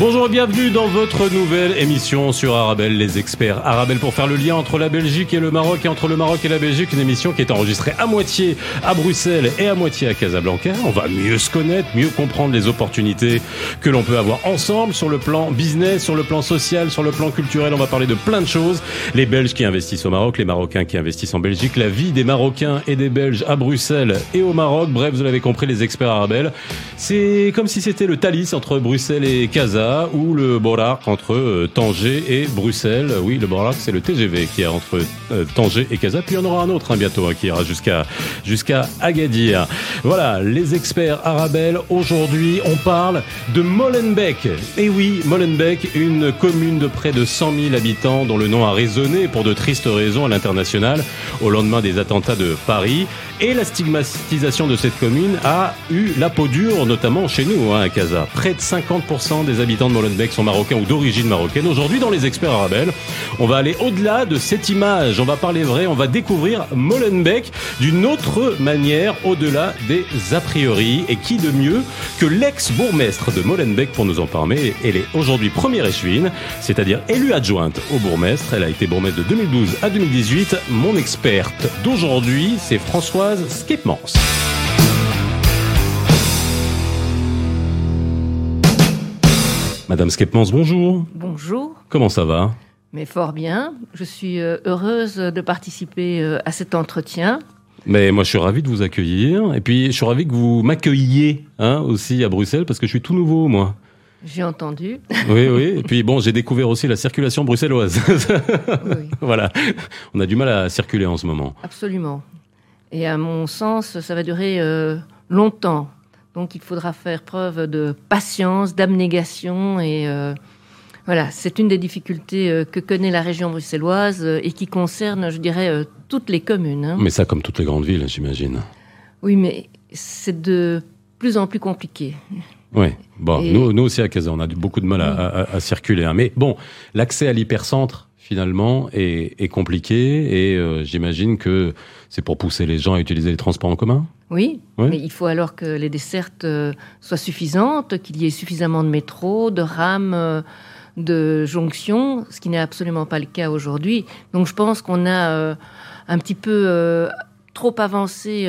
Bonjour et bienvenue dans votre nouvelle émission sur Arabelle, les experts. Arabelle pour faire le lien entre la Belgique et le Maroc et entre le Maroc et la Belgique, une émission qui est enregistrée à moitié à Bruxelles et à moitié à Casablanca. On va mieux se connaître, mieux comprendre les opportunités que l'on peut avoir ensemble sur le plan business, sur le plan social, sur le plan culturel. On va parler de plein de choses. Les Belges qui investissent au Maroc, les Marocains qui investissent en Belgique, la vie des Marocains et des Belges à Bruxelles et au Maroc. Bref, vous l'avez compris, les experts Arabelle. C'est comme si c'était le Thalys entre Bruxelles et Casa ou le Borac entre euh, Tanger et Bruxelles. Oui, le Borac, c'est le TGV qui est entre euh, Tanger et Casa. Puis il y en aura un autre hein, bientôt hein, qui ira jusqu'à jusqu'à Agadir. Voilà, les experts Arabelle. Aujourd'hui, on parle de Molenbeek. Et oui, Molenbeek, une commune de près de 100 000 habitants dont le nom a résonné pour de tristes raisons à l'international au lendemain des attentats de Paris. Et la stigmatisation de cette commune a eu la peau dure, notamment chez nous, hein, à Casa. Près de 50% des habitants de Molenbeek sont marocains ou d'origine marocaine. Aujourd'hui, dans les experts arabes, on va aller au-delà de cette image. On va parler vrai, on va découvrir Molenbeek d'une autre manière, au-delà des a priori. Et qui de mieux que l'ex-bourgmestre de Molenbeek pour nous en parler? Elle est aujourd'hui première échevine, c'est-à-dire élue adjointe au bourgmestre. Elle a été bourgmestre de 2012 à 2018. Mon experte d'aujourd'hui, c'est Françoise Skipmans. Madame Skepmans, bonjour. Bonjour. Comment ça va? Mais fort bien. Je suis euh, heureuse de participer euh, à cet entretien. Mais moi, je suis ravi de vous accueillir. Et puis, je suis ravi que vous m'accueilliez hein, aussi à Bruxelles parce que je suis tout nouveau, moi. J'ai entendu. Oui, oui. Et puis bon, j'ai découvert aussi la circulation bruxelloise. Oui. voilà. On a du mal à circuler en ce moment. Absolument. Et à mon sens, ça va durer euh, longtemps. Donc il faudra faire preuve de patience, d'abnégation et euh, voilà, c'est une des difficultés euh, que connaît la région bruxelloise et qui concerne, je dirais, toutes les communes. Hein. Mais ça, comme toutes les grandes villes, j'imagine. Oui, mais c'est de plus en plus compliqué. Oui, bon, nous, nous, aussi à Casa, on a beaucoup de mal à, circuler. Hein. Mais bon, l'accès à l'hypercentre, finalement, est, compliqué et j'imagine que c'est pour pousser les gens à utiliser les transports en commun oui, mais il faut alors que les dessertes euh, soient suffisantes, qu'il y ait suffisamment de métro, de rames, euh, de jonctions, ce qui n'est absolument pas le cas aujourd'hui. Donc je pense qu'on a euh, un petit peu trop avancé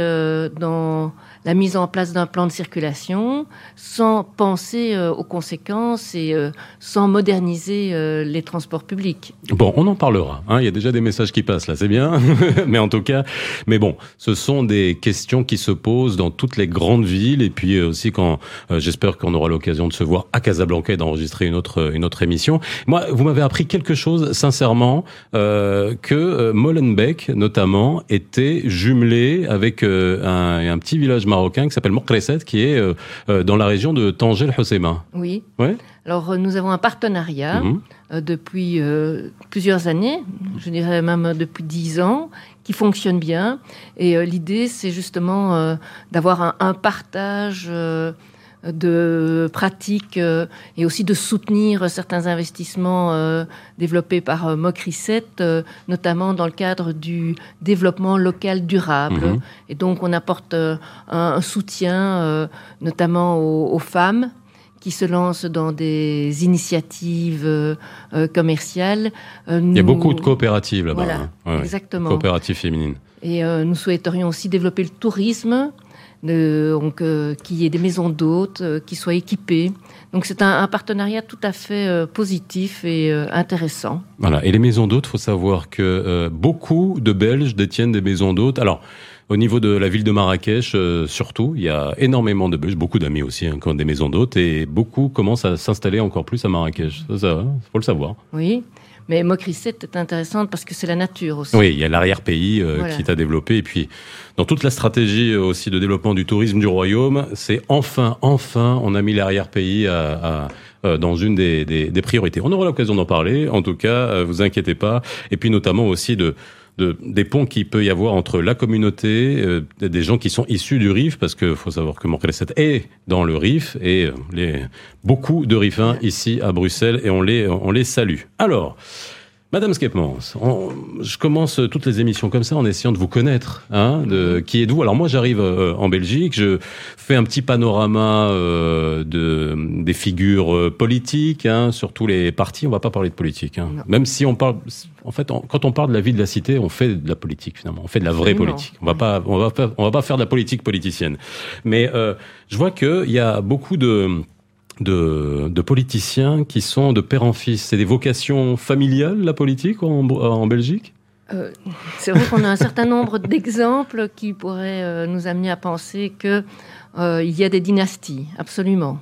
dans la mise en place d'un plan de circulation sans penser euh, aux conséquences et euh, sans moderniser euh, les transports publics. Bon, on en parlera. Hein. Il y a déjà des messages qui passent là, c'est bien. mais en tout cas, mais bon, ce sont des questions qui se posent dans toutes les grandes villes et puis aussi quand j'espère qu'on aura l'occasion de se voir à Casablanca et d'enregistrer une autre une autre émission. Moi, vous m'avez appris quelque chose sincèrement que Molenbeek notamment était jumelé avec un petit village marocain qui s'appelle Mokreset, qui est euh, euh, dans la région de Tanger el Oui. Ouais. Alors, euh, nous avons un partenariat mhm. depuis plusieurs années, je dirais même depuis dix ans, qui fonctionne bien. Et l'idée, c'est justement d'avoir un, partage de pratiques euh, et aussi de soutenir certains investissements euh, développés par euh, Mocrisset, notamment dans le cadre du développement local durable. Mhm. Et donc on apporte un, soutien notamment aux, femmes qui se lancent dans des initiatives commerciales. Il y a beaucoup de coopératives là-bas. Voilà, hein. exactement. Coopératives féminines. Et nous souhaiterions aussi développer le tourisme donc, euh, qu'il y ait des maisons d'hôtes euh, qui soient équipées. Donc c'est un, partenariat tout à fait euh, positif et intéressant. Voilà. Et les maisons d'hôtes, faut savoir que beaucoup de Belges détiennent des maisons d'hôtes. Alors au niveau de la ville de Marrakech, surtout, il y a énormément de Belges, beaucoup d'amis aussi, hein, qui ont des maisons d'hôtes, et beaucoup commencent à s'installer encore plus à Marrakech. Ça, ça faut le savoir. Oui. Mais Mokrisset est intéressante parce que c'est la nature aussi. Oui, il y a l'arrière-pays euh, qui est à développer. Et puis, dans toute la stratégie euh, aussi de développement du tourisme du royaume, c'est enfin, enfin, on a mis l'arrière-pays à, euh, dans une des, des, priorités. On aura l'occasion d'en parler. En tout cas, vous inquiétez pas. Et puis, notamment aussi de des ponts qu'il peut y avoir entre la communauté, euh, des gens qui sont issus du RIF, parce qu'il faut savoir que Montréal est dans le RIF, et euh, les, beaucoup de RIFins ici à Bruxelles, et on les, on les salue. Alors, Madame Skepmans, je commence toutes les émissions comme ça en essayant de vous connaître. Hein, de, qui êtes-vous Alors moi, j'arrive euh, en Belgique, je fais un petit panorama euh, de, des figures euh, politiques, hein, sur tous les partis. On va pas parler de politique, hein. même si on parle. En fait, quand on parle de la vie de la cité, on fait de la politique finalement. On fait de la vraie politique. On va pas, on va pas, on va pas faire de la politique politicienne. Mais euh, je vois qu'il y a beaucoup de de, politiciens qui sont de père en fils. C'est des vocations familiales, la politique, en, Belgique? Euh, C'est vrai qu'on a un certain nombre d'exemples qui pourraient euh, nous amener à penser qu'il euh, y a des dynasties, absolument.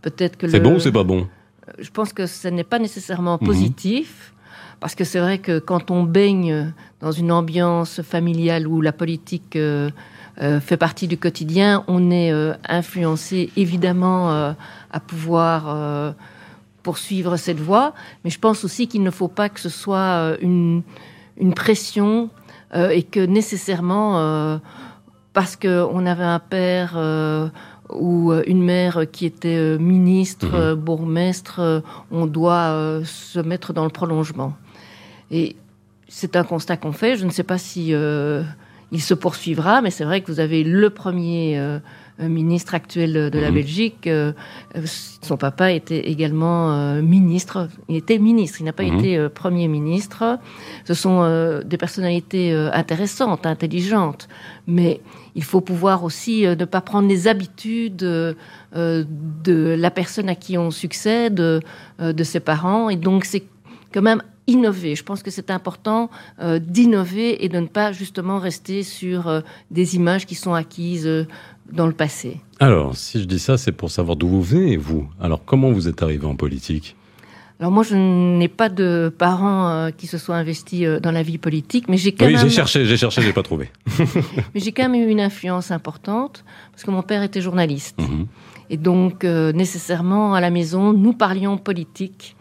Peut-être que c'est bon ou c'est pas bon? Je pense que ce n'est pas nécessairement mhm. positif. Parce que c'est vrai que quand on baigne dans une ambiance familiale où la politique euh, fait partie du quotidien, on est euh, influencé évidemment euh, à pouvoir poursuivre cette voie, mais je pense aussi qu'il ne faut pas que ce soit une, une pression et que nécessairement, parce qu'on avait un père ou une mère qui était ministre, mhm. bourgmestre, on doit se mettre dans le prolongement. Et c'est un constat qu'on fait. Je ne sais pas si il se poursuivra, mais c'est vrai que vous avez le premier euh, ministre actuel de la mhm. Belgique. Euh, son papa était également euh, ministre. Il était ministre, il n'a pas mhm. été premier ministre. Ce sont des personnalités intéressantes, intelligentes, mais il faut pouvoir aussi ne pas prendre les habitudes de la personne à qui on succède, de ses parents, et donc c'est quand même innover. Je pense que c'est important euh, d'innover et de ne pas justement rester sur euh, des images qui sont acquises euh, dans le passé. Alors, si je dis ça, c'est pour savoir d'où vous venez, vous. Alors, comment vous êtes arrivé en politique? Alors moi, je n'ai pas de parents qui se soient investis dans la vie politique, mais j'ai quand oui, même... j'ai cherché, j'ai cherché, j'ai pas trouvé. mais j'ai quand même eu une influence importante parce que mon père était journaliste, mhm. et donc nécessairement à la maison, nous parlions politique.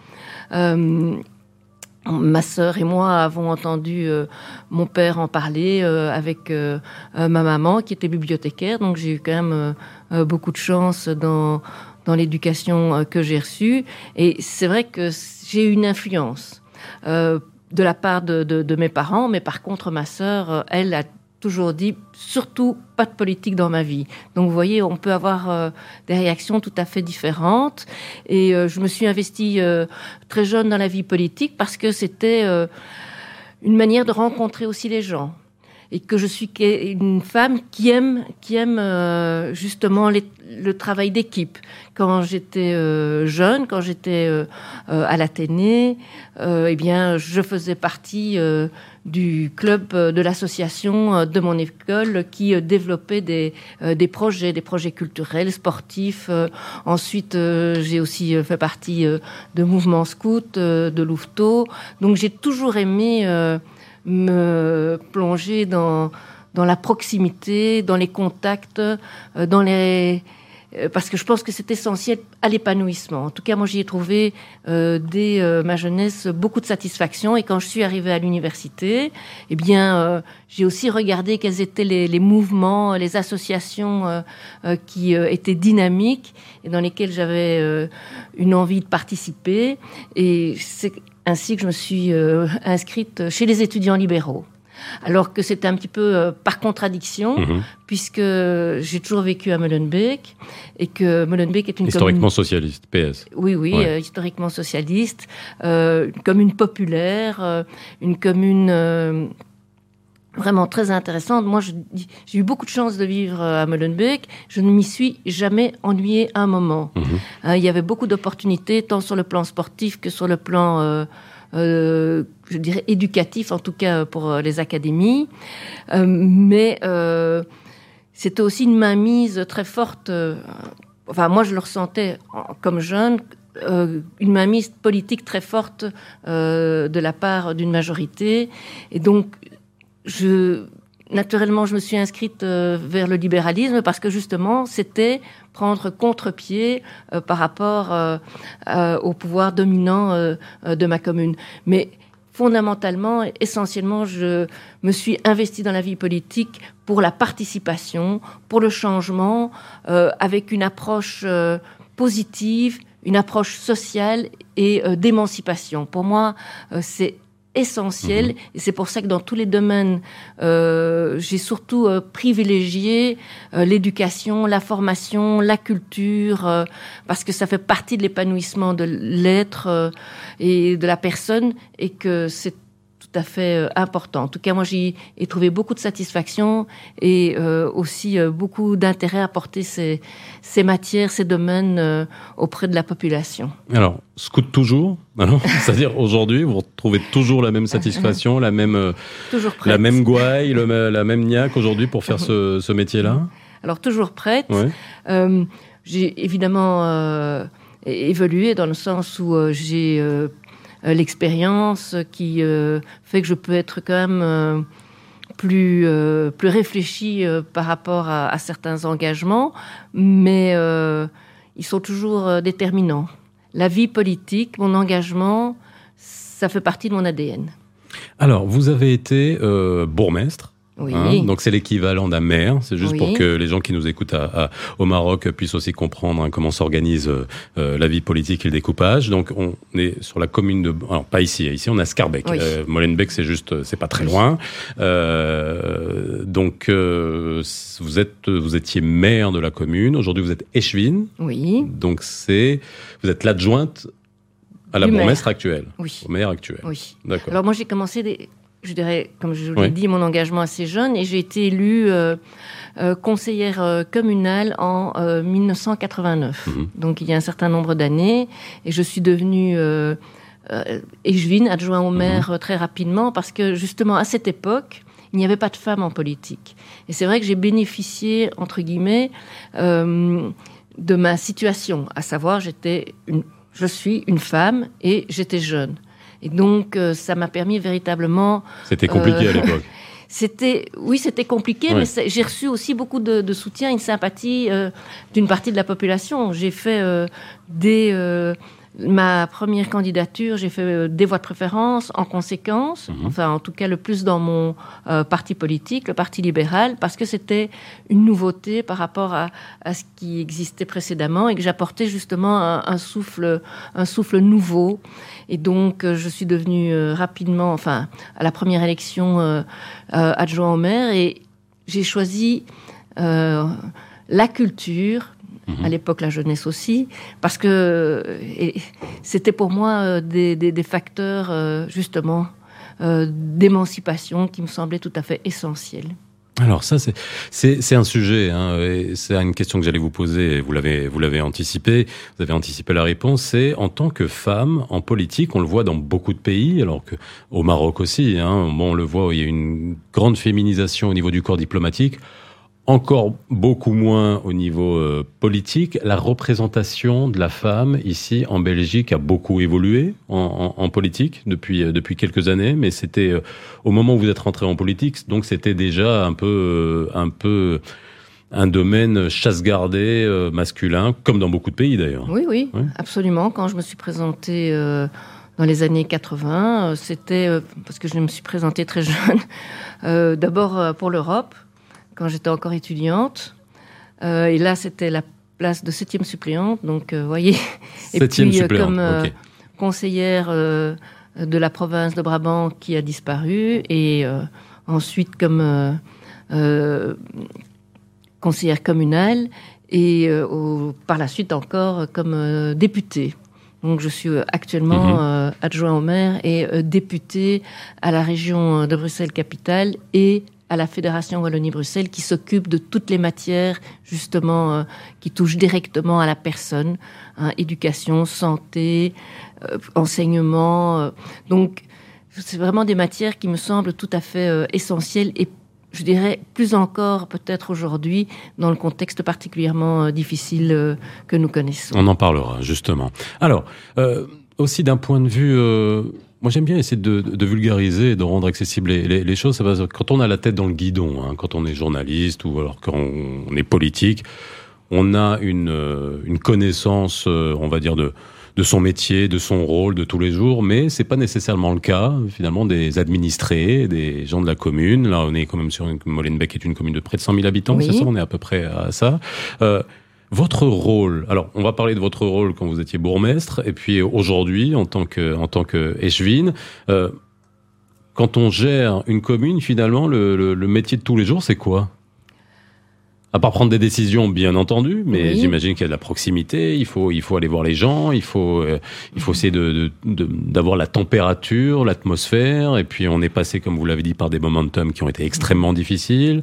Ma sœur et moi avons entendu euh, mon père en parler euh, avec euh, ma maman qui était bibliothécaire, donc j'ai eu quand même beaucoup de chance dans, dans l'éducation que j'ai reçue. Et c'est vrai que j'ai eu une influence de la part de, de, de, mes parents, mais par contre ma sœur, elle a toujours dit surtout pas de politique dans ma vie. Donc vous voyez, on peut avoir euh, des réactions tout à fait différentes. Et euh, je me suis investie euh, très jeune dans la vie politique parce que c'était une manière de rencontrer aussi les gens et que je suis une femme qui aime, qui aime euh, justement le travail d'équipe. Quand j'étais euh, jeune, quand j'étais euh, à l'Athénée, eh bien, je faisais partie du club de l'association de mon école qui développait des, des projets, des projets culturels, sportifs. ensuite, j'ai aussi fait partie de mouvements scouts, de Louveteau. Donc, j'ai toujours aimé me plonger dans, dans la proximité, dans les contacts, euh, dans les euh, parce que je pense que c'est essentiel à l'épanouissement. En tout cas, moi, j'y ai trouvé euh, dès ma jeunesse beaucoup de satisfaction. Et quand je suis arrivée à l'université, eh bien, j'ai aussi regardé quels étaient les, les mouvements, les associations qui étaient dynamiques et dans lesquelles j'avais une envie de participer. Et c'est ainsi que je me suis euh, inscrite chez les étudiants libéraux. Alors que c'était un petit peu euh, par contradiction, mhm. puisque j'ai toujours vécu à Molenbeek et que Molenbeek est une historiquement socialiste, PS. Oui, oui, euh, historiquement socialiste, une commune populaire, une commune vraiment très intéressante. Moi, j'ai eu beaucoup de chance de vivre euh, à Molenbeek. Je ne m'y suis jamais ennuyée un moment. Mhm. Hein, il y avait beaucoup d'opportunités, tant sur le plan sportif que sur le plan, euh, euh, je dirais, éducatif, en tout cas pour les académies. mais c'était aussi une mainmise très forte. enfin, moi, je le ressentais comme jeune, une mainmise politique très forte de la part d'une majorité. Et donc, naturellement, je me suis inscrite euh, vers le libéralisme parce que justement, c'était prendre contre-pied euh, par rapport euh, au pouvoir dominant de ma commune. Mais fondamentalement, essentiellement, je me suis investie dans la vie politique pour la participation, pour le changement, avec une approche positive, une approche sociale et d'émancipation. Pour moi, c'est essentiel. Mhm. Et c'est pour ça que dans tous les domaines, euh, j'ai surtout euh, privilégié euh, l'éducation, la formation, la culture, parce que ça fait partie de l'épanouissement de l'être et de la personne, et que c'est tout à fait euh, important. En tout cas, moi, j'y ai trouvé beaucoup de satisfaction et euh, aussi euh, beaucoup d'intérêt à porter ces, ces, matières, ces domaines auprès de la population. Alors, scout toujours C'est-à-dire aujourd'hui, vous retrouvez toujours la même satisfaction, la même, la même gouaille, la même niaque aujourd'hui pour faire ce, ce métier-là? Alors, toujours prête. j'ai évidemment évolué dans le sens où j'ai l'expérience qui euh, fait que je peux être quand même euh, plus, plus réfléchi par rapport à, certains engagements, mais ils sont toujours déterminants. La vie politique, mon engagement, ça fait partie de mon ADN. Alors, vous avez été bourgmestre oui. Hein, donc c'est l'équivalent d'un maire. C'est juste pour que les gens qui nous écoutent à, au Maroc puissent aussi comprendre hein, comment s'organise euh, la vie politique et le découpage. Donc on est sur la commune de, alors pas ici, ici on a Scarbeck. Euh, Molenbeek c'est juste, c'est pas très loin. Euh, donc euh, vous êtes, vous étiez maire de la commune. Aujourd'hui vous êtes échevine. Oui. Donc c'est, vous êtes l'adjointe à la bourgmestre actuelle. Oui. Au maire actuel. Oui. D'accord. Alors moi j'ai commencé des je dirais, comme je vous l'ai dit, mon engagement assez jeune et j'ai été élue euh, euh, conseillère euh, communale en 1989. Mhm. Donc il y a un certain nombre d'années et je suis devenue échevine, adjoint au maire mhm. très rapidement parce que justement à cette époque, il n'y avait pas de femmes en politique. Et c'est vrai que j'ai bénéficié, entre guillemets, de ma situation, à savoir j'étais une, je suis une femme et j'étais jeune. Et donc, euh, ça m'a permis véritablement. C'était compliqué à euh, l'époque. C'était, oui, c'était compliqué, mais j'ai reçu aussi beaucoup de, soutien, une sympathie euh, d'une partie de la population. J'ai fait des ma première candidature, j'ai fait euh, des voix de préférence en conséquence, mhm. enfin en tout cas le plus dans mon euh, parti politique, le Parti libéral, parce que c'était une nouveauté par rapport à, ce qui existait précédemment et que j'apportais justement un, souffle, un souffle nouveau. Et donc euh, je suis devenue rapidement, enfin à la première élection adjoint au maire et j'ai choisi la culture Mhm. à l'époque la jeunesse aussi, parce que c'était pour moi euh, des, facteurs euh, justement euh, d'émancipation qui me semblaient tout à fait essentiels. Alors ça c'est un sujet, hein, c'est une question que j'allais vous poser. Vous l'avez vous l'avez anticipé, vous avez anticipé la réponse. C'est en tant que femme en politique, on le voit dans beaucoup de pays, alors que au Maroc aussi. Hein, bon, on le voit, il y a une grande féminisation au niveau du corps diplomatique encore beaucoup moins au niveau euh, politique. La représentation de la femme ici en Belgique a beaucoup évolué en, politique depuis euh, depuis quelques années, mais c'était euh, au moment où vous êtes rentré en politique, donc c'était déjà un peu un peu un domaine chasse gardée masculin, comme dans beaucoup de pays d'ailleurs. Oui, oui, absolument. Quand je me suis présentée dans les années 80, c'était parce que je me suis présentée très jeune, d'abord pour l'Europe quand j'étais encore étudiante. Euh, et là, c'était la place de septième suppléante. Donc, vous euh, voyez. Et septième puis, euh, suppléante, comme conseillère de la province de Brabant qui a disparu. Et ensuite, comme conseillère communale. Et par la suite, encore comme députée. Donc, je suis actuellement mhm. adjoint au maire et député à la région de Bruxelles-Capitale et à la Fédération Wallonie-Bruxelles qui s'occupe de toutes les matières justement euh, qui touchent directement à la personne, hein, éducation, santé, euh, enseignement. Euh. donc c'est vraiment des matières qui me semblent tout à fait essentielles et je dirais plus encore peut-être aujourd'hui dans le contexte particulièrement difficile que nous connaissons. On en parlera justement. Alors aussi d'un point de vue moi, j'aime bien essayer de, vulgariser et de rendre accessibles les, choses. quand on a la tête dans le guidon, hein, quand on est journaliste ou alors quand on, est politique, on a une, euh, une connaissance, euh, on va dire, de, de son métier, de son rôle de tous les jours, mais c'est pas nécessairement le cas finalement des administrés, des gens de la commune. Là, on est quand même sur une, Molenbeek est une commune de près de 100 000 habitants, c'est ça? On est à peu près à ça. Euh, Votre rôle, alors on va parler de votre rôle quand vous étiez bourgmestre, et puis aujourd'hui en tant que en tant que échevine. Euh, quand on gère une commune, finalement, le, métier de tous les jours, c'est quoi? À part prendre des décisions, bien entendu, mais j'imagine qu'il y a de la proximité. Il faut, il faut aller voir les gens. Il faut, euh, il faut essayer de, d'avoir la température, l'atmosphère. Et puis, on est passé, comme vous l'avez dit, par des momentum qui ont été extrêmement difficiles,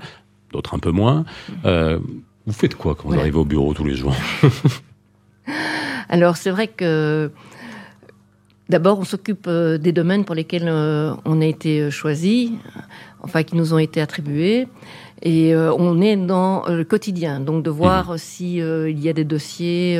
d'autres un peu moins. Euh, vous faites quoi quand vous arrivez au bureau tous les jours Alors, c'est vrai que D'abord, on s'occupe euh, des domaines pour lesquels euh, on a été euh, choisi, enfin qui nous ont été attribués, et on est dans le quotidien, donc de voir mmh. s'il y a des dossiers,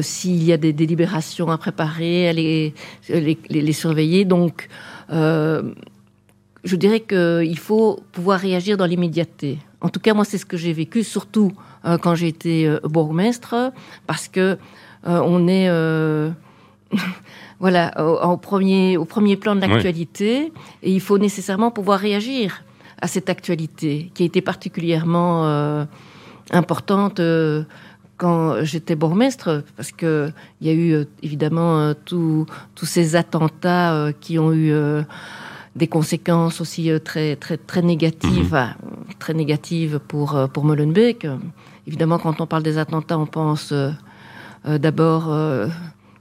s'il y a des délibérations à préparer, les, les, les surveiller. Donc, je dirais qu'il faut pouvoir réagir dans l'immédiateté. En tout cas, moi, c'est ce que j'ai vécu, surtout quand j'ai été bourgmestre, parce que on est voilà, au, premier, au premier plan de l'actualité. Et il faut nécessairement pouvoir réagir à cette actualité qui a été particulièrement euh, importante euh, quand j'étais bourgmestre, parce qu'il y a eu euh, évidemment tous ces attentats qui ont eu des conséquences aussi très, très, très négatives, mhm. très négatives pour, pour Molenbeek. Évidemment, quand on parle des attentats, on pense d'abord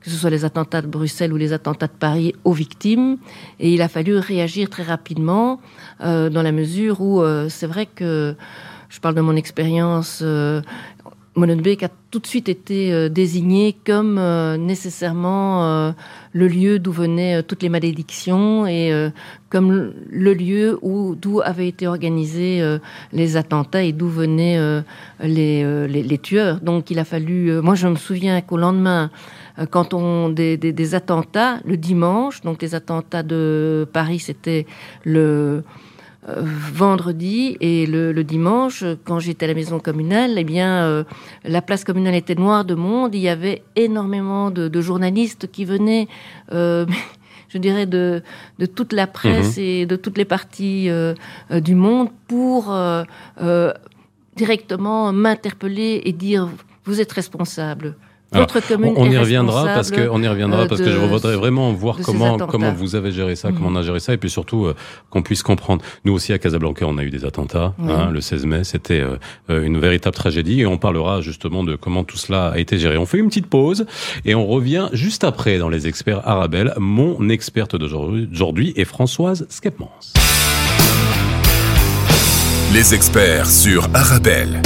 que ce soit les attentats de Bruxelles ou les attentats de Paris, aux victimes. Et il a fallu réagir très rapidement euh, dans la mesure où euh, c'est vrai que, je parle de mon expérience, euh, Molenbeek a tout de suite été euh, désigné comme nécessairement le lieu d'où venaient toutes les malédictions et comme le lieu où d'où avaient été organisés les attentats et d'où venaient les, tueurs. Donc il a fallu. moi, je me souviens qu'au lendemain euh, quand on des, des, attentats le dimanche, donc les attentats de Paris, c'était le euh, vendredi et le, dimanche, quand j'étais à la maison communale, eh bien, euh, la place communale était noire de monde. Il y avait énormément de, journalistes qui venaient. je dirais, de, de toute la presse mhm. et de toutes les parties du monde pour directement m'interpeller et dire vous êtes responsable on, y reviendra parce que on y reviendra parce que je voudrais vraiment voir comment comment vous avez géré ça, comment on a géré ça, et puis surtout euh, qu'on puisse comprendre. Nous aussi à Casablanca, on a eu des attentats. Hein, le 16 mai, c'était euh, euh, une véritable tragédie, et on parlera justement de comment tout cela a été géré. On fait une petite pause et on revient juste après dans les experts Arabelle. Mon experte d'aujourd'hui est Françoise Skepmans. Les experts sur Arabelle.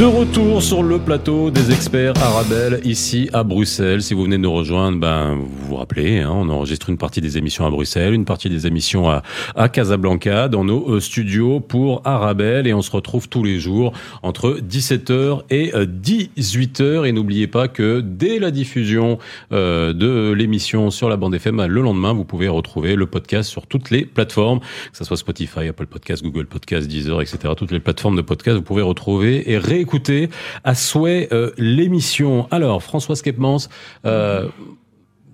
De retour sur le plateau des experts Arabelle ici à Bruxelles. Si vous venez de nous rejoindre, ben vous vous rappelez, hein, on enregistre une partie des émissions à Bruxelles, une partie des émissions à, à Casablanca, dans nos euh, studios pour Arabelle, et on se retrouve tous les jours entre 17h et 18h. Euh, et n'oubliez pas que dès la diffusion euh, de l'émission sur la bande FM, le lendemain, vous pouvez retrouver le podcast sur toutes les plateformes, que ce soit Spotify, Apple Podcast, Google Podcast, Deezer, etc. Toutes les plateformes de podcast, vous pouvez retrouver et réécouter écouter à souhait euh, l'émission. Alors, François Skepmans, euh,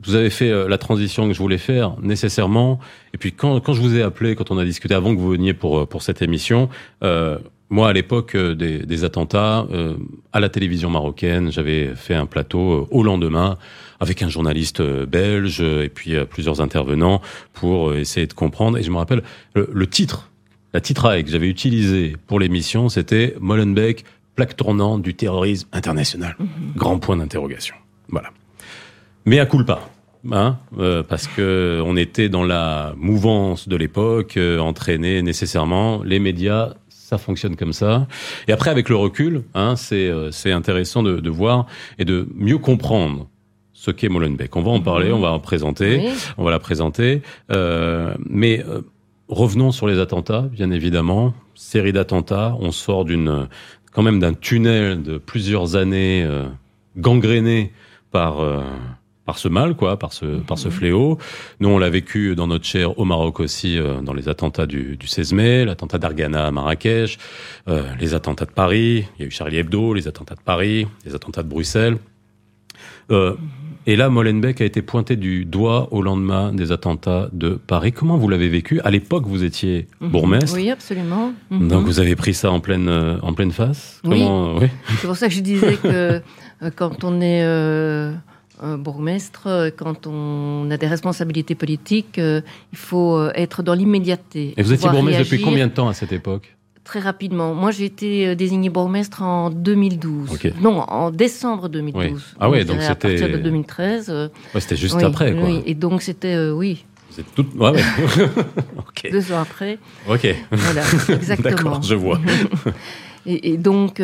vous avez fait euh, la transition que je voulais faire nécessairement. Et puis quand, quand je vous ai appelé, quand on a discuté avant que vous veniez pour, pour cette émission, moi, à l'époque des, des, attentats, à la télévision marocaine, j'avais fait un plateau au lendemain avec un journaliste belge et puis plusieurs intervenants pour essayer de comprendre. Et je me rappelle, le, le titre, la titraille que j'avais utilisée pour l'émission, c'était Molenbeek, plaque tournante du terrorisme international. Mhm. Grand point d'interrogation. Voilà. Mais à culpa. Hein, euh, parce que on était dans la mouvance de l'époque, euh, entraîné nécessairement. Les médias, ça fonctionne comme ça. Et après, avec le recul, hein, c'est euh, c'est intéressant de, de, voir et de mieux comprendre ce qu'est Molenbeek. On va en parler, on va en présenter, on va la présenter. Euh, mais revenons sur les attentats, bien évidemment. Série d'attentats. On sort d'une quand même d'un tunnel de plusieurs années euh, gangréné par euh, par ce mal, quoi, par ce par ce mhm. fléau. Nous, on l'a vécu dans notre chair au Maroc aussi, euh, dans les attentats du, du 16 mai, l'attentat d'Argana à Marrakech, les attentats de Paris. Il y a eu Charlie Hebdo, les attentats de Paris, les attentats de Bruxelles. Et là, Molenbeek a été pointé du doigt au lendemain des attentats de Paris. Comment vous l'avez vécu? À l'époque, vous étiez mhm. bourgmestre. Oui, absolument. Mhm. Donc vous avez pris ça en pleine, euh, en pleine face? Comment... oui. C'est pour ça que je disais que euh, quand on est euh, bourgmestre, quand on a des responsabilités politiques, il faut être dans l'immédiateté. Et vous étiez bourgmestre depuis combien de temps à cette époque? Très rapidement. Moi, j'ai été euh, désigné bourgmestre en 2012. Non, en décembre 2012. Ah oui, donc c'était. À partir de 2013. Euh, c'était juste après, quoi. Oui, et donc c'était, euh, oui. Vous êtes ouais, Deux ans après. Ok. Voilà, exactement. D'accord, je vois. et, donc,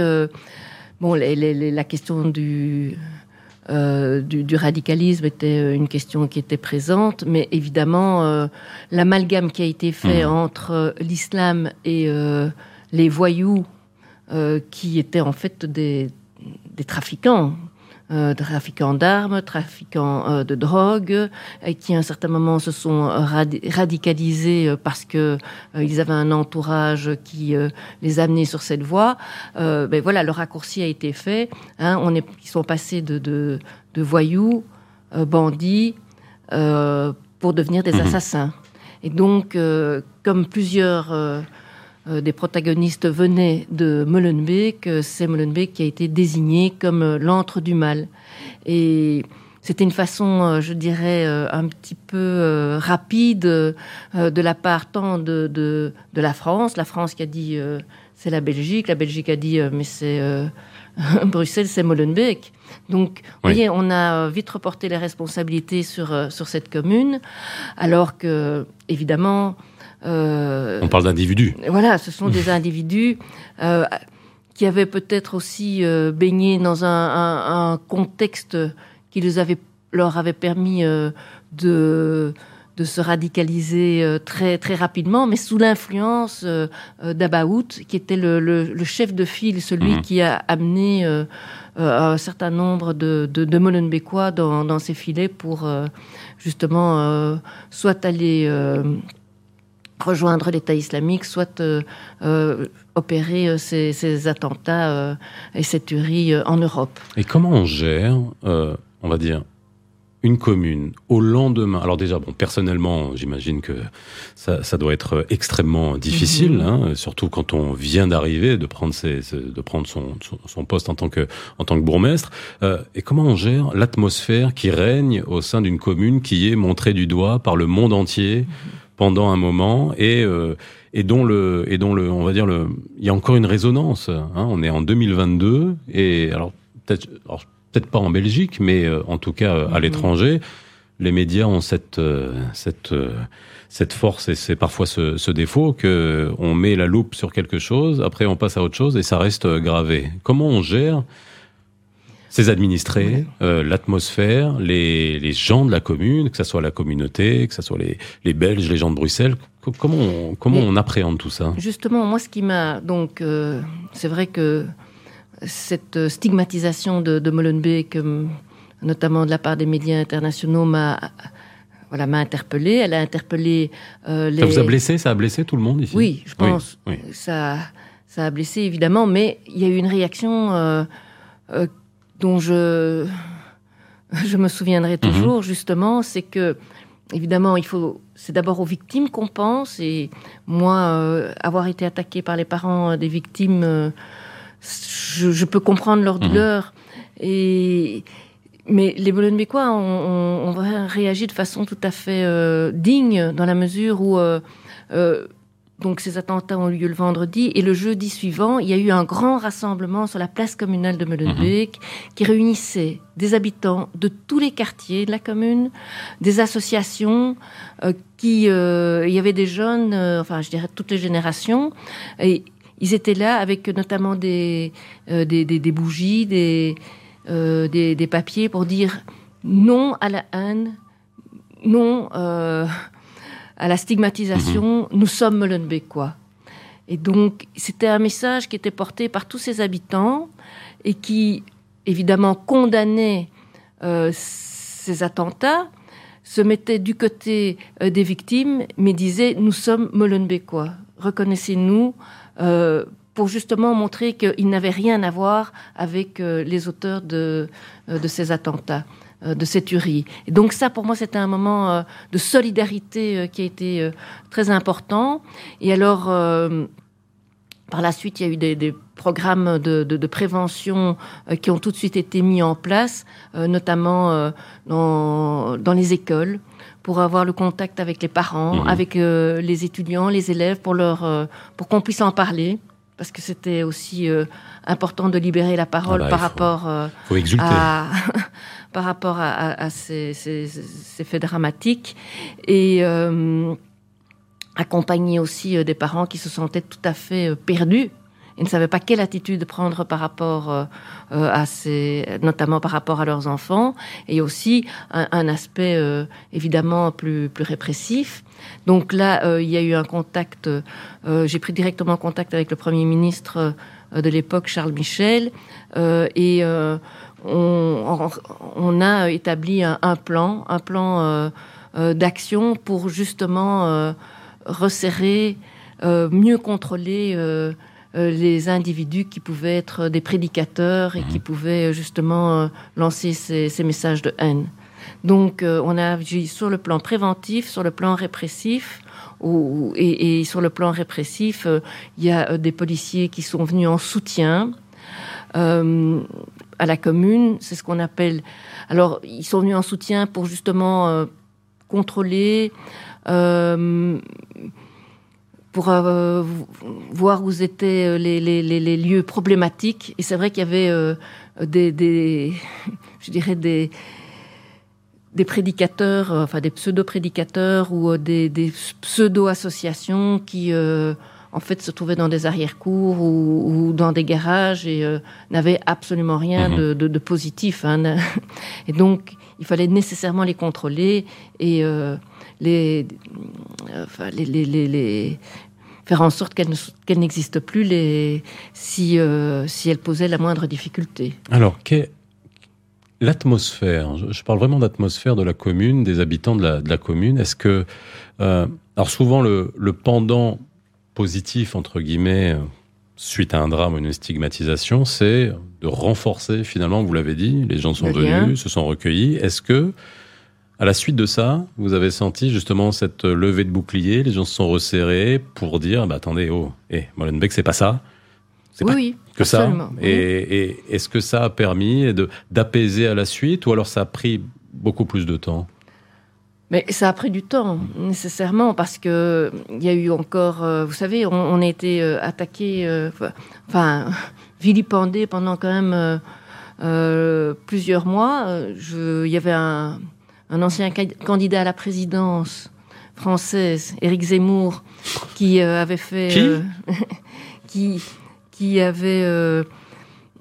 bon, la question du. du, du, radicalisme était une question qui était présente, mais évidemment, l'amalgame qui a été fait mmh. entre l'islam et les voyous euh, qui étaient en fait des, trafiquants. Euh, trafiquants d'armes, trafiquants euh, de drogue, et qui à un certain moment se sont radicalisés parce que ils avaient un entourage qui les amenait sur cette voie. ben voilà, le raccourci a été fait. Hein. on est, ils sont passés de, de, voyous, bandits, pour devenir des mmh. assassins. Et donc, comme plusieurs des protagonistes venaient de Molenbeek, euh, c'est Molenbeek qui a été désigné comme euh, l'antre du mal. Et c'était une façon, je dirais, un petit peu rapide de la part tant de, de, la France, la France qui a dit c'est la Belgique, la Belgique a dit mais c'est Bruxelles, c'est Molenbeek. Donc, vous voyez, on a vite reporté les responsabilités sur, sur cette commune, alors que, évidemment, euh, On parle d'individus. Voilà, ce sont des individus euh, qui avaient peut-être aussi euh, baigné dans un, contexte qui les avait, leur avait permis de de se radicaliser très très rapidement, mais sous l'influence d'Abaout, qui était le, chef de file, celui mhm. qui a amené un certain nombre de, de, de Molenbeekois dans, dans, ses filets pour justement soit aller rejoindre l'État islamique, soit euh, euh, opérer euh, ces, attentats et ces tueries en Europe. Et comment on gère, on va dire, une commune au lendemain? Alors déjà, bon, personnellement, j'imagine que ça, doit être extrêmement difficile, mhm. hein, surtout quand on vient d'arriver, de prendre, de prendre son, poste en tant que, en tant que bourgmestre. et comment on gère l'atmosphère qui règne au sein d'une commune qui est montrée du doigt par le monde entier? Mhm pendant un moment et euh, et dont le et dont le on va dire le il y a encore une résonance. Hein. on est en 2022 et alors peut-être peut-être pas en Belgique, mais euh, en tout cas à mhm. l'étranger, les médias ont cette cette cette force et c'est parfois ce, ce, défaut que on met la loupe sur quelque chose, après on passe à autre chose et ça reste gravé. Comment on gère ces administrés, euh, l'atmosphère, les, les, gens de la commune, que ce soit la communauté, que ce soit les, les Belges, les gens de Bruxelles. Comment on, comment on appréhende tout ça? Justement, moi, ce qui m'a donc, euh, c'est vrai que cette stigmatisation de, de Molenbeek, euh, notamment de la part des médias internationaux, m'a voilà, m'a interpellé. Elle a interpellé les... Ça vous a blessé? Ça a blessé tout le monde ici? Oui, je pense. Ça, ça a blessé évidemment, mais il y a eu une réaction euh, dont je, je me souviendrai mhm. toujours, justement, c'est que, évidemment, il faut, c'est d'abord aux victimes qu'on pense. Et moi, euh, avoir été attaqué par les parents des victimes, euh, je, peux comprendre leur mhm. douleur. Et, mais les Molenbeekois ont, réagi de façon tout à fait euh, digne, dans la mesure où donc ces attentats ont eu lieu le vendredi et le jeudi suivant, il y a eu un grand rassemblement sur la place communale de Molenbeek mhm. qui réunissait des habitants de tous les quartiers de la commune, des associations euh, qui euh, il y avait des jeunes, euh, enfin je dirais toutes les générations et ils étaient là avec notamment des des, des, bougies, des, des, des papiers pour dire non à la haine, non à la stigmatisation, mhm. nous sommes Molenbeekois. Et donc, c'était un message qui était porté par tous ces habitants et qui, évidemment, condamnait euh, ces attentats, se mettait du côté euh, des victimes, mais disait Nous sommes Molenbeekois, reconnaissez-nous, euh, pour justement montrer qu'ils n'avaient rien à voir avec les auteurs de, de ces attentats. De cette tuerie. Et donc ça, pour moi, c'était un moment de solidarité qui a été très important. Et alors, par la suite, il y a eu des, programmes de, prévention euh, qui ont tout de suite été mis en place, euh, notamment euh, dans, les écoles, pour avoir le contact avec les parents, mhm. avec les étudiants, les élèves, pour, leur, pour qu'on puisse en parler. Parce que c'était aussi important de libérer la parole ah bah, par, rapport, à, par rapport à, ces, faits dramatiques. Et accompagner aussi euh, des parents qui se sentaient tout à fait euh, perdus et ne savaient pas quelle attitude prendre par rapport euh, à ces, notamment par rapport à leurs enfants, et aussi un, aspect évidemment plus plus répressif. Donc là, il y a eu un contact. J'ai pris directement contact avec le premier ministre de l'époque, Charles Michel, et on, on, a établi un, un plan, un plan d'action pour justement resserrer, euh, mieux contrôler euh, euh, les individus qui pouvaient être des prédicateurs et qui mhm. pouvaient justement lancer ces, messages de haine. Donc on a agi sur le plan préventif, sur le plan répressif, et, sur le plan répressif, il y a des policiers qui sont venus en soutien à la commune. C'est ce qu'on appelle. Alors, ils sont venus en soutien pour justement contrôler, euh, pour euh, voir où étaient euh, les, lieux problématiques. Et c'est vrai qu'il y avait des, des, je dirais des, des prédicateurs, enfin des pseudo-prédicateurs ou des, des pseudo-associations qui en fait se trouvaient dans des arrière-cours ou, dans des garages et n'avaient absolument rien mhm. de, de, positif. Hein. Et donc il fallait nécessairement les contrôler et les, enfin, les, les, les, faire en sorte qu'elles n'existent plus les, si, euh, si elles posaient la moindre difficulté. Alors, l'atmosphère, je parle vraiment d'atmosphère de la commune, des habitants de la, de la commune, est-ce que... Euh, alors souvent, le, le, pendant positif, entre guillemets, suite à un drame ou une stigmatisation, c'est de renforcer finalement, vous l'avez dit, les gens sont venus, se sont recueillis. Est-ce que à la suite de ça, vous avez senti justement cette levée de bouclier, les gens se sont resserrés pour dire bah, attendez, oh, hey, eh, Molenbeek, c'est pas ça. C'est pas oui, que ça. Et, est-ce que ça a permis d'apaiser à la suite ou alors ça a pris beaucoup plus de temps? Mais ça a pris du temps, nécessairement, parce que il y a eu encore, euh, vous savez, on, a été euh, attaqué, euh, enfin, vilipendé pendant quand même plusieurs mois. Il y avait un, un ancien candidat à la présidence française, Éric Zemmour, qui euh, avait fait, qui, euh, qui, qui avait euh,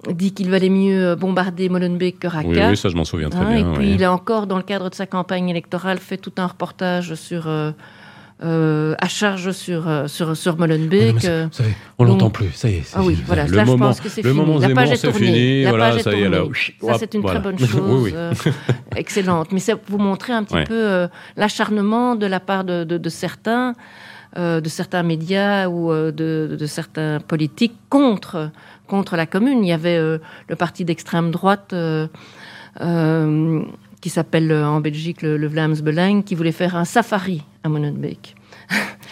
dit qu'il valait mieux bombarder Molenbeek que Raqqa. Oui, ça je m'en souviens très hein, bien. Et puis il a encore, dans le cadre de sa campagne électorale, fait tout un reportage sur euh, à charge sur, euh, sur, sur Molenbeek. Euh, on l'entend plus, ça y est. Ah oui, voilà, le moment, je pense que c'est fini. Moment la page est tournée. Fini, la voilà, page est ça tournée. Y est, là, ça, c'est une très bonne chose. excellente. Mais c'est vous montrer un petit peu l'acharnement de la part de, de, de certains, de certains médias ou de, de, certains politiques contre, contre la commune. Il y avait le parti d'extrême droite qui s'appelle en Belgique le, le Vlaams Belang, qui voulait faire un safari à Molenbeek.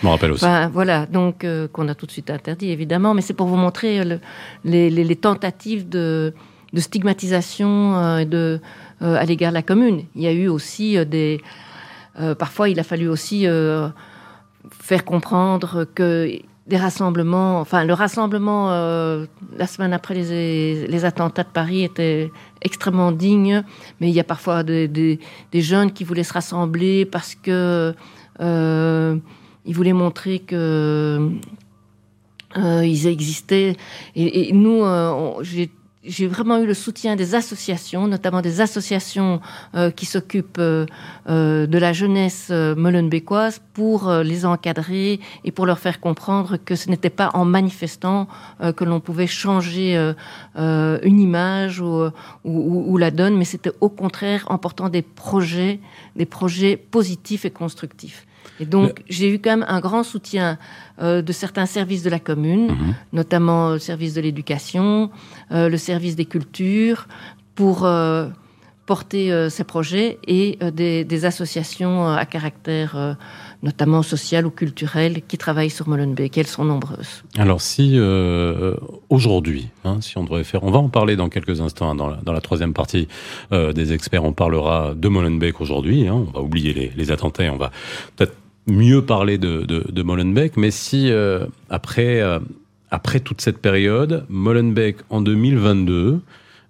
Je m'en rappelle aussi. voilà, donc euh, qu'on a tout de suite interdit évidemment, mais c'est pour vous montrer euh, les, tentatives de, stigmatisation euh, de, à l'égard de la commune. Il y a eu aussi des. parfois, il a fallu aussi faire comprendre que des rassemblements, enfin le rassemblement la semaine après les, les, attentats de Paris était extrêmement digne, mais il y a parfois des, des, des jeunes qui voulaient se rassembler parce que euh, il voulait montrer que euh, ils existaient. Et, nous, euh, j'ai vraiment eu le soutien des associations, notamment des associations qui s'occupent de la jeunesse molenbeekoise pour les encadrer et pour leur faire comprendre que ce n'était pas en manifestant que l'on pouvait changer une image ou, ou, la donne, mais c'était au contraire en portant des projets, des projets positifs et constructifs. Et donc, j'ai eu quand même un grand soutien euh, de certains services de la commune, mhm. notamment le service de l'éducation, euh, le service des cultures, pour, euh, porter ces projets et des, associations à caractère notamment sociales ou culturelles, qui travaillent sur Molenbeek. Elles sont nombreuses. Alors si euh, aujourd'hui, hein, si on devrait faire, on va en parler dans quelques instants, hein, dans, la, dans, la, troisième partie euh, des experts, on parlera de Molenbeek aujourd'hui, hein, on va oublier les, les attentats, on va peut-être mieux parler de, de, de Molenbeek, mais si euh, après, euh, après toute cette période, Molenbeek en 2022,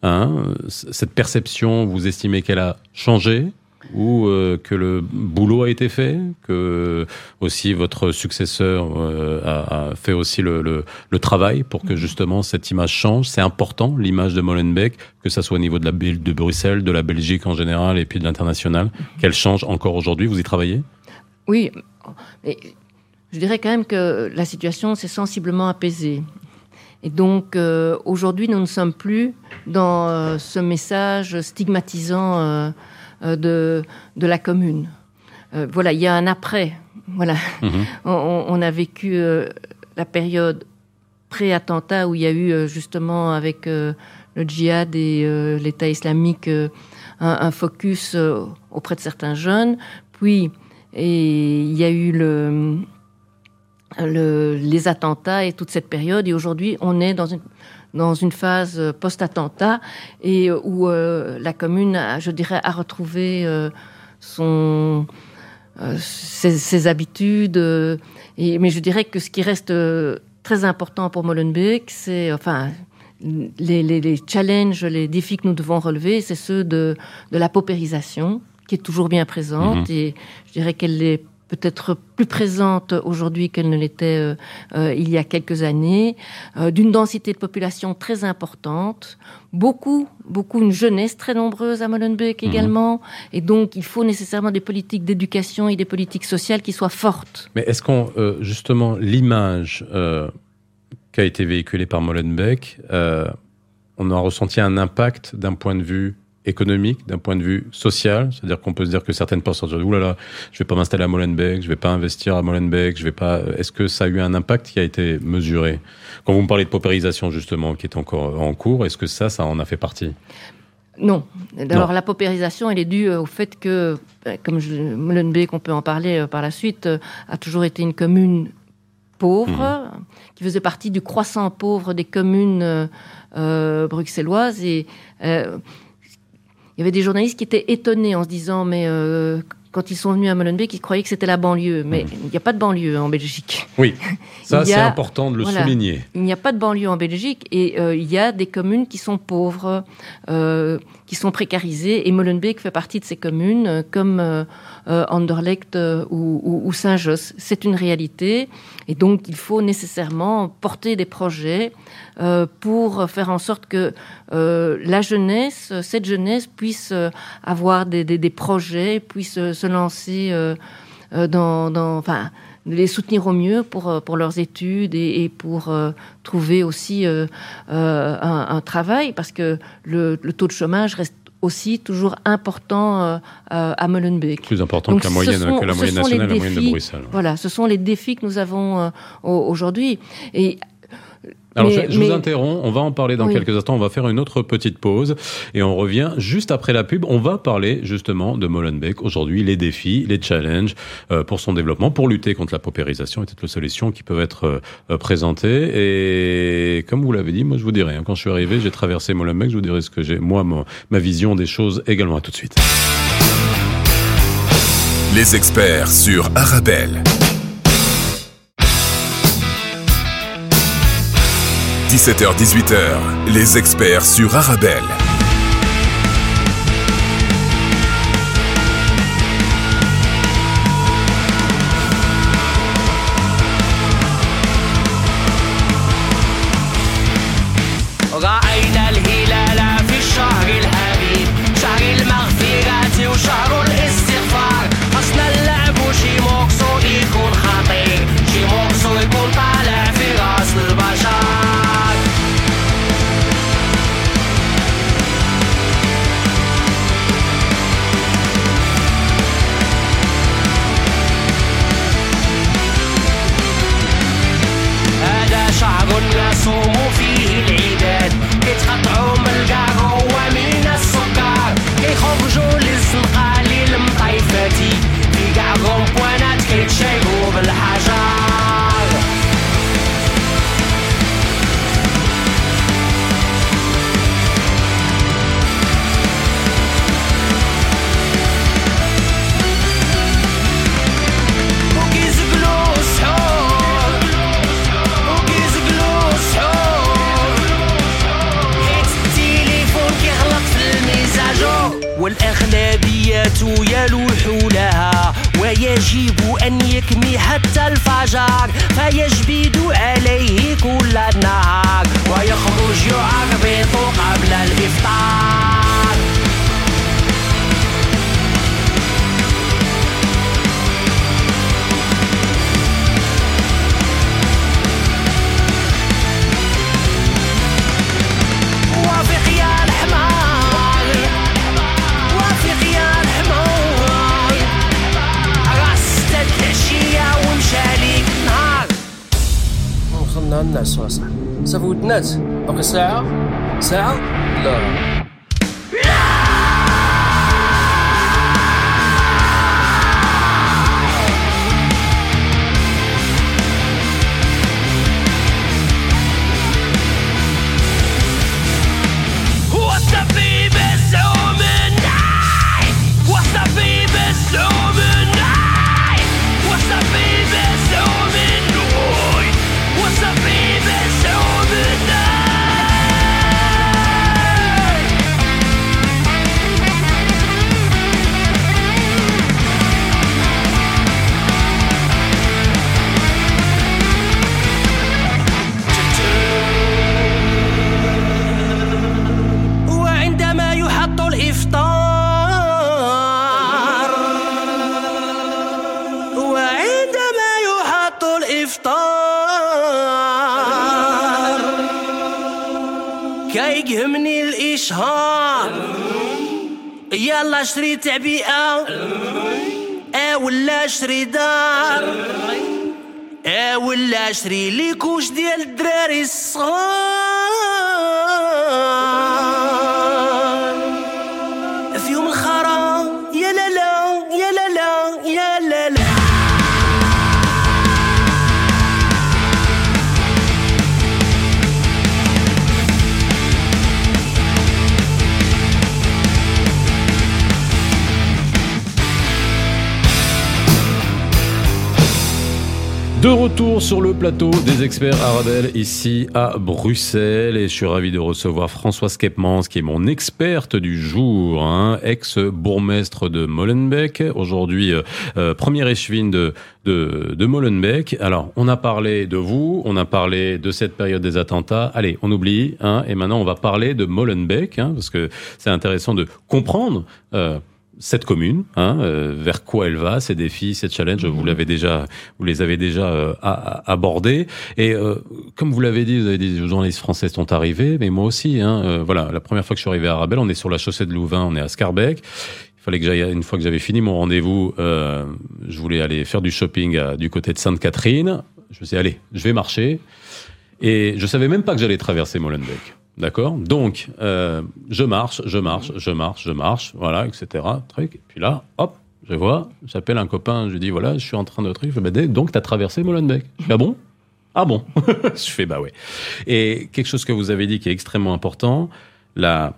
hein, cette perception, vous estimez qu'elle a changé ou euh, que le boulot a été fait, que aussi votre successeur euh, a, a, fait aussi le, le, le, travail pour que justement cette image change? C'est important, l'image de Molenbeek, que ça soit au niveau de la de Bruxelles, de la Belgique en général et puis de l'international, qu'elle change encore aujourd'hui? Vous y travaillez? Oui, mais je dirais quand même que la situation s'est sensiblement apaisée. Et donc euh, aujourd'hui, nous ne sommes plus dans euh, ce message stigmatisant euh, de, de la commune. Voilà, il y a un après. Voilà, mhm. on, on, a vécu la période pré-attentat où il y a eu justement avec le djihad et l'État islamique un, un, focus auprès de certains jeunes. Puis et il y a eu le, le, les attentats et toute cette période. Et aujourd'hui, on est dans une phase post-attentat et où euh, la commune, a, je dirais, a retrouvé euh, euh, ses, habitudes. Mais je dirais que ce qui reste très important pour Molenbeek, c'est enfin les, challenges, les défis que nous devons relever, c'est ceux de, de la paupérisation qui est toujours bien présente mmh. et je dirais qu'elle est peut-être plus présente aujourd'hui qu'elle ne l'était euh, euh, il y a quelques années, euh, d'une densité de population très importante, beaucoup, beaucoup une jeunesse très nombreuse à Molenbeek mmh. également, et donc il faut nécessairement des politiques d'éducation et des politiques sociales qui soient fortes. Mais est-ce qu'on, justement, l'image qui a été véhiculée par Molenbeek, on a ressenti un impact d'un point de vue économique, d'un point de vue social, c'est-à-dire qu'on peut se dire que certaines personnes se disent oulala, je vais pas m'installer à Molenbeek, je vais pas investir à Molenbeek, je vais pas. Est-ce que ça a eu un impact qui a été mesuré? Quand vous me parlez de paupérisation justement, qui est encore en cours, est-ce que ça, ça en a fait partie? Non. Alors la paupérisation, elle est due au fait que, euh, comme je, Molenbeek, on peut en parler euh, par la suite, euh, a toujours été une commune pauvre, mmh. qui faisait partie du croissant pauvre des communes euh, bruxelloises et euh, il y avait des journalistes qui étaient étonnés en se disant mais euh, quand ils sont venus à Molenbeek, ils croyaient que c'était la banlieue. Mais mmh. il n'y a pas de banlieue en Belgique. Oui, ça c'est important de le voilà, souligner. Il n'y a pas de banlieue en Belgique et euh, il y a des communes qui sont pauvres, euh, qui sont précarisées. Et Molenbeek fait partie de ces communes, comme Anderlecht euh, ou, Saint-Josse. C'est une réalité. Et donc il faut nécessairement porter des projets euh, pour faire en sorte que euh, la jeunesse, cette jeunesse puisse euh, avoir des, projets, puisse euh, se lancer euh, euh, dans, enfin, les soutenir au mieux pour, pour leurs études et, pour euh, trouver aussi euh, euh, un, travail, parce que le taux de chômage reste aussi toujours important euh, à Molenbeek. Plus important Donc, que la moyenne, sont, que la moyenne nationale, défis, la moyenne de Bruxelles. Voilà, ce sont les défis que nous avons euh, aujourd'hui. Et alors, mais, je, je mais... vous interromps, on va en parler dans oui. quelques instants, on va faire une autre petite pause et on revient juste après la pub. On va parler justement de Molenbeek aujourd'hui, les défis, les challenges euh, pour son développement, pour lutter contre la paupérisation et toutes les solutions qui peuvent être euh, présentées. Et comme vous l'avez dit, moi je vous dirai, hein, quand je suis arrivé, j'ai traversé Molenbeek, je vous dirai ce que j'ai, moi, ma, ma vision des choses également. À tout de suite. Les experts sur Arabelle. 17h-18h, les experts sur Arabelle. يلا اشتري تعبئة آه ولا اشتري دار. آه ولا اشتري لي كوش ديال الدراري الصغار؟ De retour sur le plateau des experts Arabelle ici à Bruxelles. Et je suis ravi de recevoir Françoise Kepmans qui est mon experte du jour, hein, ex-bourgmestre de Molenbeek, aujourd'hui euh, euh, première échevine de, de, de, Molenbeek. Alors on a parlé de vous, on a parlé de cette période des attentats, allez on oublie, hein, et maintenant on va parler de Molenbeek hein, parce que c'est intéressant de comprendre euh, cette commune, hein, euh, vers quoi elle va, ses défis, ses challenges, vous l'avez déjà, vous les avez déjà euh, abordés. Et euh, comme vous l'avez dit, vous avez dit, les journalistes français sont arrivés, mais moi aussi. Hein, euh, voilà, la première fois que je suis arrivé à Arabelle, on est sur la chaussée de Louvain, on est à Scarbeck. Il fallait que j'aille, une fois que j'avais fini mon rendez-vous, je voulais aller faire du shopping à, du côté de Sainte-Catherine. Je me suis dit, allez, je vais marcher. Et je savais même pas que j'allais traverser Molenbeek. D'accord Donc, euh, je marche, je marche, je marche, je marche, voilà, etc. Truc. Et puis là, hop, je vois, j'appelle un copain, je lui dis, voilà, je suis en train de truc, je dis, donc tu as traversé Molenbeek. Je fais, ah bon? Ah bon? Je fais, bah ouais. Et quelque chose que vous avez dit qui est extrêmement important, la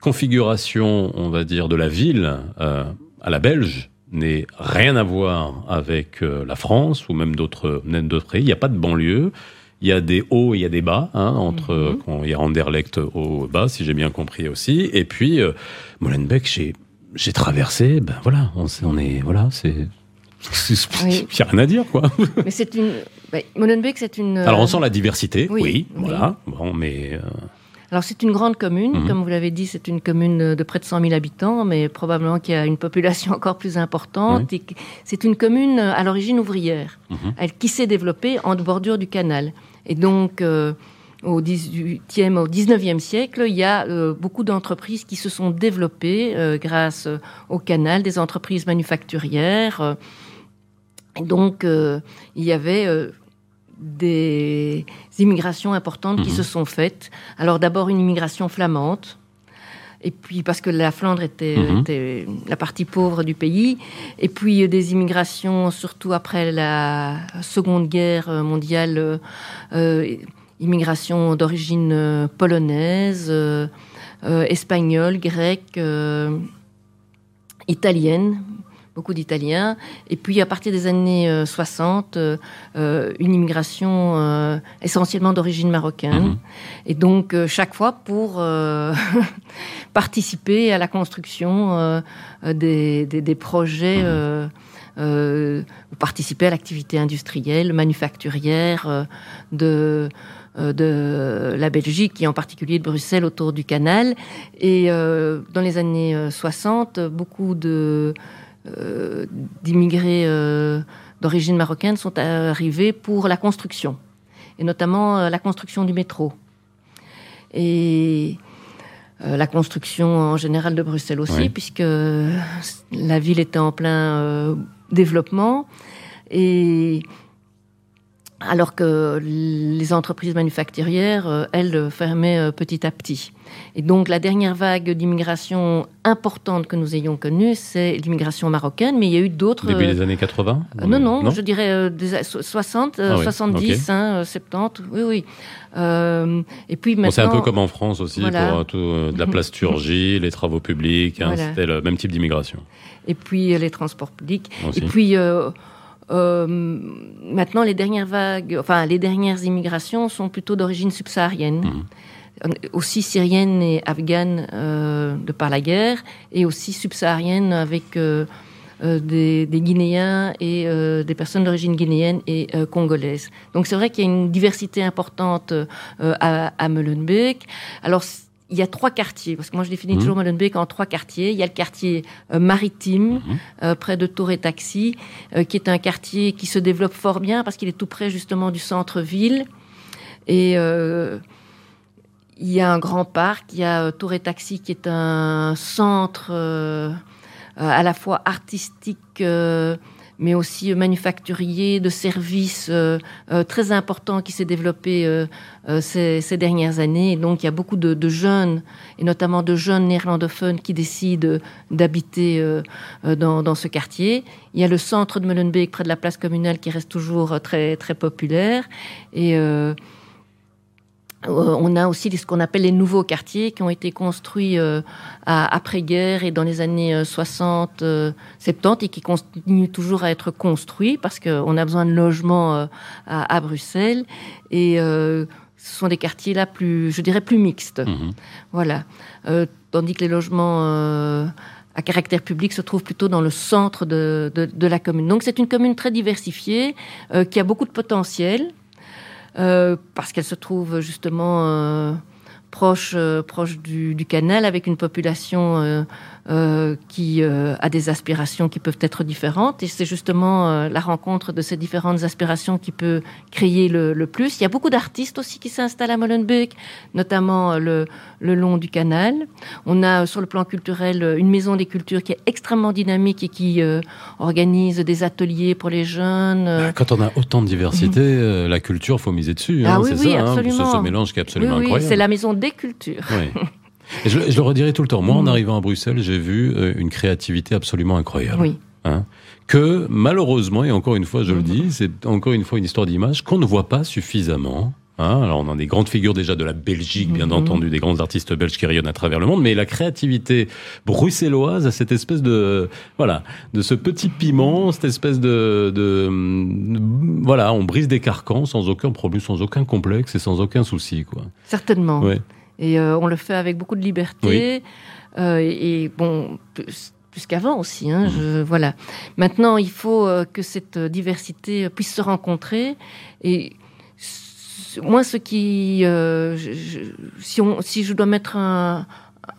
configuration, on va dire, de la ville euh, à la Belge n'est rien à voir avec euh, la France ou même d'autres pays. Il n'y a pas de banlieue. Il y a des hauts et il y a des bas, hein, entre, mm -hmm. il y a Anderlecht haut bas, si j'ai bien compris aussi. Et puis, euh, Molenbeek, j'ai, j'ai traversé, ben voilà, on, on est, voilà, c'est, il oui. n'y a rien à dire, quoi. Mais c'est une, Molenbeek, c'est une. Alors, on sent la diversité, oui, oui, oui. voilà, bon, mais. Euh... Alors c'est une grande commune, mmh. comme vous l'avez dit, c'est une commune de près de 100 000 habitants, mais probablement qu'il y a une population encore plus importante. C'est une commune à l'origine ouvrière, mmh. elle, qui s'est développée en bordure du canal. Et donc, euh, au 18e, au 19e siècle, il y a euh, beaucoup d'entreprises qui se sont développées euh, grâce au canal, des entreprises manufacturières. Et donc, il y avait des immigrations importantes mmh. qui se sont faites. Alors d'abord une immigration flamande, et puis parce que la Flandre était, mmh. était, la partie pauvre du pays, et puis des immigrations surtout après la Seconde Guerre mondiale, euh, immigration d'origine polonaise, euh, espagnole, grecque, euh, italienne, beaucoup d'Italiens. Et puis, à partir des années 60, euh, euh, une immigration euh, essentiellement d'origine marocaine. Mmh. Et donc, euh, chaque fois pour euh, participer à la construction euh, des, des, des, projets mmh. euh, participer à l'activité industrielle, manufacturière de de la Belgique et en particulier de Bruxelles autour du canal. Et dans les années 60, beaucoup de d'immigrés d'origine marocaine sont arrivés pour la construction, et notamment la construction du métro. Et euh, la construction en général de Bruxelles aussi, puisque la ville était en plein euh, développement. Et alors que les entreprises manufacturières, euh, elles, fermaient petit à petit. Et donc la dernière vague d'immigration importante que nous ayons connue, c'est l'immigration marocaine, mais il y a eu d'autres... Depuis les années 80 non, non, je dirais des 60, 70, 70, oui, oui. Euh, et puis maintenant, c'est un peu comme en France aussi pour euh, tout, euh, de la plasturgie, les travaux publics. Hein, C'était le même type d'immigration. Et puis les transports publics. Et puis maintenant, les dernières vagues, enfin les dernières immigrations sont plutôt d'origine subsaharienne. Mhm. Aussi syrienne et afghane de par la guerre, et aussi subsaharienne avec euh, des, Guinéens et euh, des personnes d'origine guinéenne et euh, congolaise. Donc c'est vrai qu'il y a une diversité importante à, à Molenbeek. Alors il y a trois quartiers, parce que moi je définis mmh. toujours Molenbeek en trois quartiers. Il y a le quartier maritime, mmh. près de Tour et Taxi, qui est un quartier qui se développe fort bien parce qu'il est tout près justement du centre-ville. Et il y a un grand parc, il y a Tour et Taxi qui est un centre euh, à la fois artistique, euh, mais aussi manufacturier, de services euh, très important qui s'est développé ces, dernières années. Donc, il y a beaucoup de, jeunes, et notamment de jeunes néerlandophones, qui décident d'habiter dans, ce quartier. Il y a le centre de Molenbeek, près de la place communale, qui reste toujours très, très populaire. Et euh, on a aussi ce qu'on appelle les nouveaux quartiers qui ont été construits euh, après-guerre et dans les années 60, euh, 70 et qui continuent toujours à être construits parce qu'on a besoin de logements à, Bruxelles. Et ce sont des quartiers là plus, je dirais, plus mixtes. Mhm. Voilà. tandis que les logements à caractère public se trouvent plutôt dans le centre de la commune. Donc c'est une commune très diversifiée qui a beaucoup de potentiel euh, parce qu'elle se trouve justement euh, proche, euh, proche du, canal, avec une population euh, qui euh, a des aspirations qui peuvent être différentes. Et c'est justement euh, la rencontre de ces différentes aspirations qui peut créer le, plus. Il y a beaucoup d'artistes aussi qui s'installent à Molenbeek, notamment le, le, long du canal. On a sur le plan culturel une maison des cultures qui est extrêmement dynamique et qui organise des ateliers pour les jeunes. Bah, quand on a autant de diversité, mhm. la culture, faut miser dessus. Hein, ah oui, oui, ça, absolument. Hein, ce, mélange qui est absolument oui, incroyable. C'est la maison des cultures. Oui. je, le redirai tout le temps. Moi, en mm. arrivant à Bruxelles, j'ai vu euh, une créativité absolument incroyable. Oui. Hein que malheureusement, et encore une fois, je le dis, c'est encore une fois une histoire d'image qu'on ne voit pas suffisamment. Hein Alors, on a des grandes figures déjà de la Belgique, bien mm-hmm. entendu, des grands artistes belges qui rayonnent à travers le monde, mais la créativité bruxelloise a cette espèce de, voilà, de ce petit piment, cette espèce de, de, voilà, on brise des carcans sans aucun problème, sans aucun complexe et sans aucun souci, quoi. Certainement. Ouais. Et euh, on le fait avec beaucoup de liberté. Euh, et, bon, plus, qu'avant aussi. Hein, je, voilà. Maintenant, il faut euh, que cette diversité puisse se rencontrer. Et moi, ce qui, si, on, si je dois mettre un,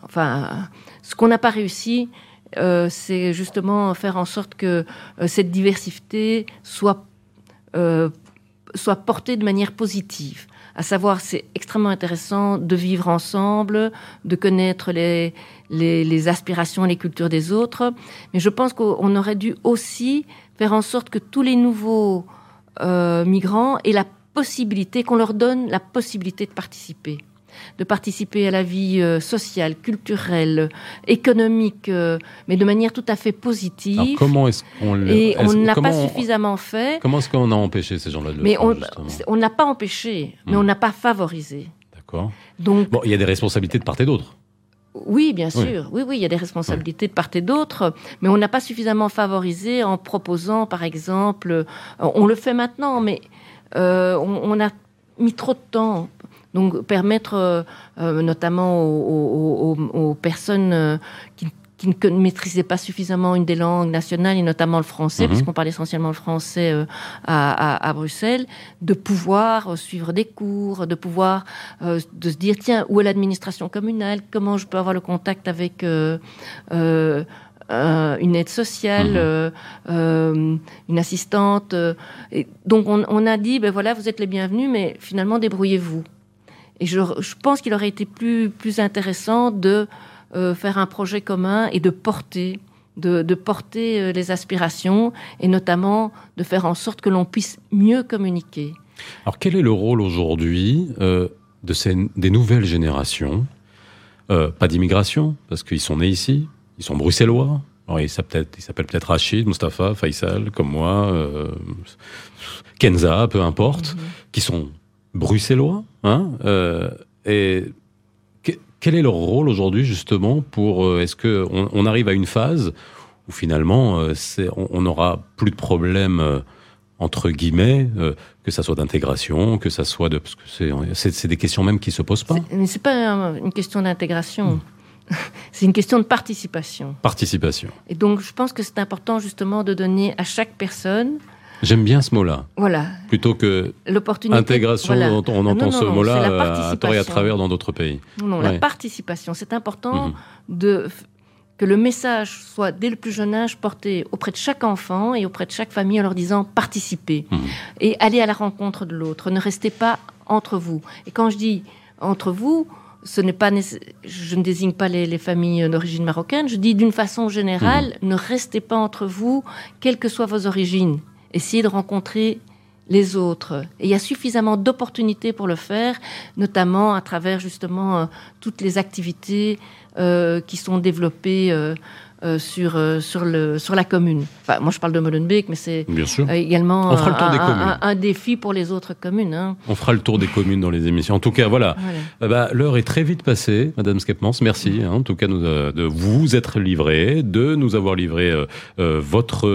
enfin, ce qu'on n'a pas réussi, c'est justement faire en sorte que cette diversité soit soit portée de manière positive à savoir c'est extrêmement intéressant de vivre ensemble, de connaître les, les, aspirations et les cultures des autres, mais je pense qu'on aurait dû aussi faire en sorte que tous les nouveaux euh, migrants aient la possibilité, qu'on leur donne la possibilité de participer de participer à la vie euh, sociale, culturelle, économique, euh, mais de manière tout à fait positive. comment est-ce qu'on Et on ne l'a pas suffisamment fait. Comment est-ce qu'on a empêché ces gens-là de le mais on n'a pas empêché, mais on hmm. n'a pas favorisé. D'accord. Donc, bon, il y a des responsabilités de part et d'autre. Oui, bien sûr. Oui. oui, il y a des responsabilités de part et d'autre, mais on n'a pas suffisamment favorisé en proposant, par exemple, euh, on le fait maintenant, mais on, a mis trop de temps donc permettre euh, euh, notamment aux, personnes euh, qui, qui ne maîtrisaient pas suffisamment une des langues nationales et notamment le français, mhm. puisqu'on parle essentiellement le français à, à, Bruxelles, de pouvoir suivre des cours, de pouvoir de se dire tiens où est l'administration communale, comment je peux avoir le contact avec euh, une aide sociale, euh, euh, une assistante. Et donc on, a dit, ben voilà, vous êtes les bienvenus, mais finalement débrouillez-vous. Et je, pense qu'il aurait été plus, plus intéressant de faire un projet commun et de porter, de, de, porter les aspirations et notamment de faire en sorte que l'on puisse mieux communiquer. Alors quel est le rôle aujourd'hui de ces, des nouvelles générations Pas d'immigration, parce qu'ils sont nés ici, ils sont bruxellois. Alors, ils s'appellent peut-être Rachid, Mustapha, Faisal, comme moi, euh, Kenza, peu importe, mhm. qui sont bruxellois. Hein, euh, et quel est leur rôle aujourd'hui, justement, pour. Euh, est-ce qu'on on arrive à une phase où finalement, on n'aura plus de problème entre guillemets, que ça soit d'intégration, que ça soit de, parce que c'est des questions même qui se posent pas. Mais c'est pas une question d'intégration. Hmm. c'est une question de participation. Participation. Et donc, je pense que c'est important justement de donner à chaque personne. J'aime bien ce mot-là. Voilà. Plutôt que. Intégration, on, entend ce mot-là euh, à tort et à travers dans d'autres pays. Non, la participation. C'est important mhm. de que le message soit dès le plus jeune âge porté auprès de chaque enfant et auprès de chaque famille en leur disant participez mhm. et allez à la rencontre de l'autre. Ne restez pas entre vous. Et quand je dis entre vous, ce n'est pas je ne désigne pas les, familles d'origine marocaine, je dis d'une façon générale, mhm. ne restez pas entre vous, quelles que soient vos origines. Essayez de rencontrer les autres. Et il y a suffisamment d'opportunités pour le faire, notamment à travers justement euh, toutes les activités euh, qui sont développées euh, sur, sur, le, sur la commune. Enfin, moi, je parle de Molenbeek, mais c'est également un, défi pour les autres communes. Hein. On fera le tour des communes dans les émissions. En tout cas, voilà. Ben, l'heure est très vite passée, Madame Skepmans. Merci, hein, en tout cas, nous, de vous être livré, de nous avoir livré votre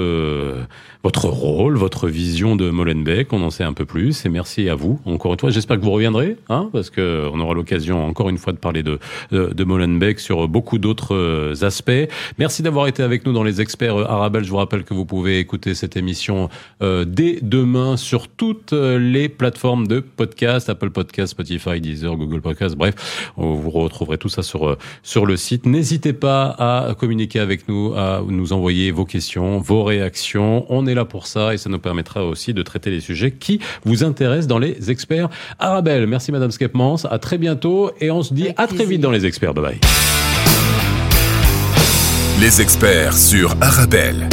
votre rôle, votre vision de Molenbeek. On en sait un peu plus. Et merci à vous. Encore une fois, j'espère que vous reviendrez, hein, parce que on aura l'occasion encore une fois de parler de, de, de Molenbeek sur beaucoup d'autres aspects. Merci Merci d'avoir été avec nous dans les experts euh, Arabel. Je vous rappelle que vous pouvez écouter cette émission euh, dès demain sur toutes euh, les plateformes de podcast, Apple Podcast, Spotify, Deezer, Google Podcast. Bref, vous retrouverez tout ça sur sur le site. N'hésitez pas à communiquer avec nous, à nous envoyer vos questions, vos réactions. On est là pour ça et ça nous permettra aussi de traiter les sujets qui vous intéressent dans les experts Arabel. Merci Madame Skepmans. À très bientôt et on se dit à très vite dans les experts. Bye bye. Les experts sur Arabelle.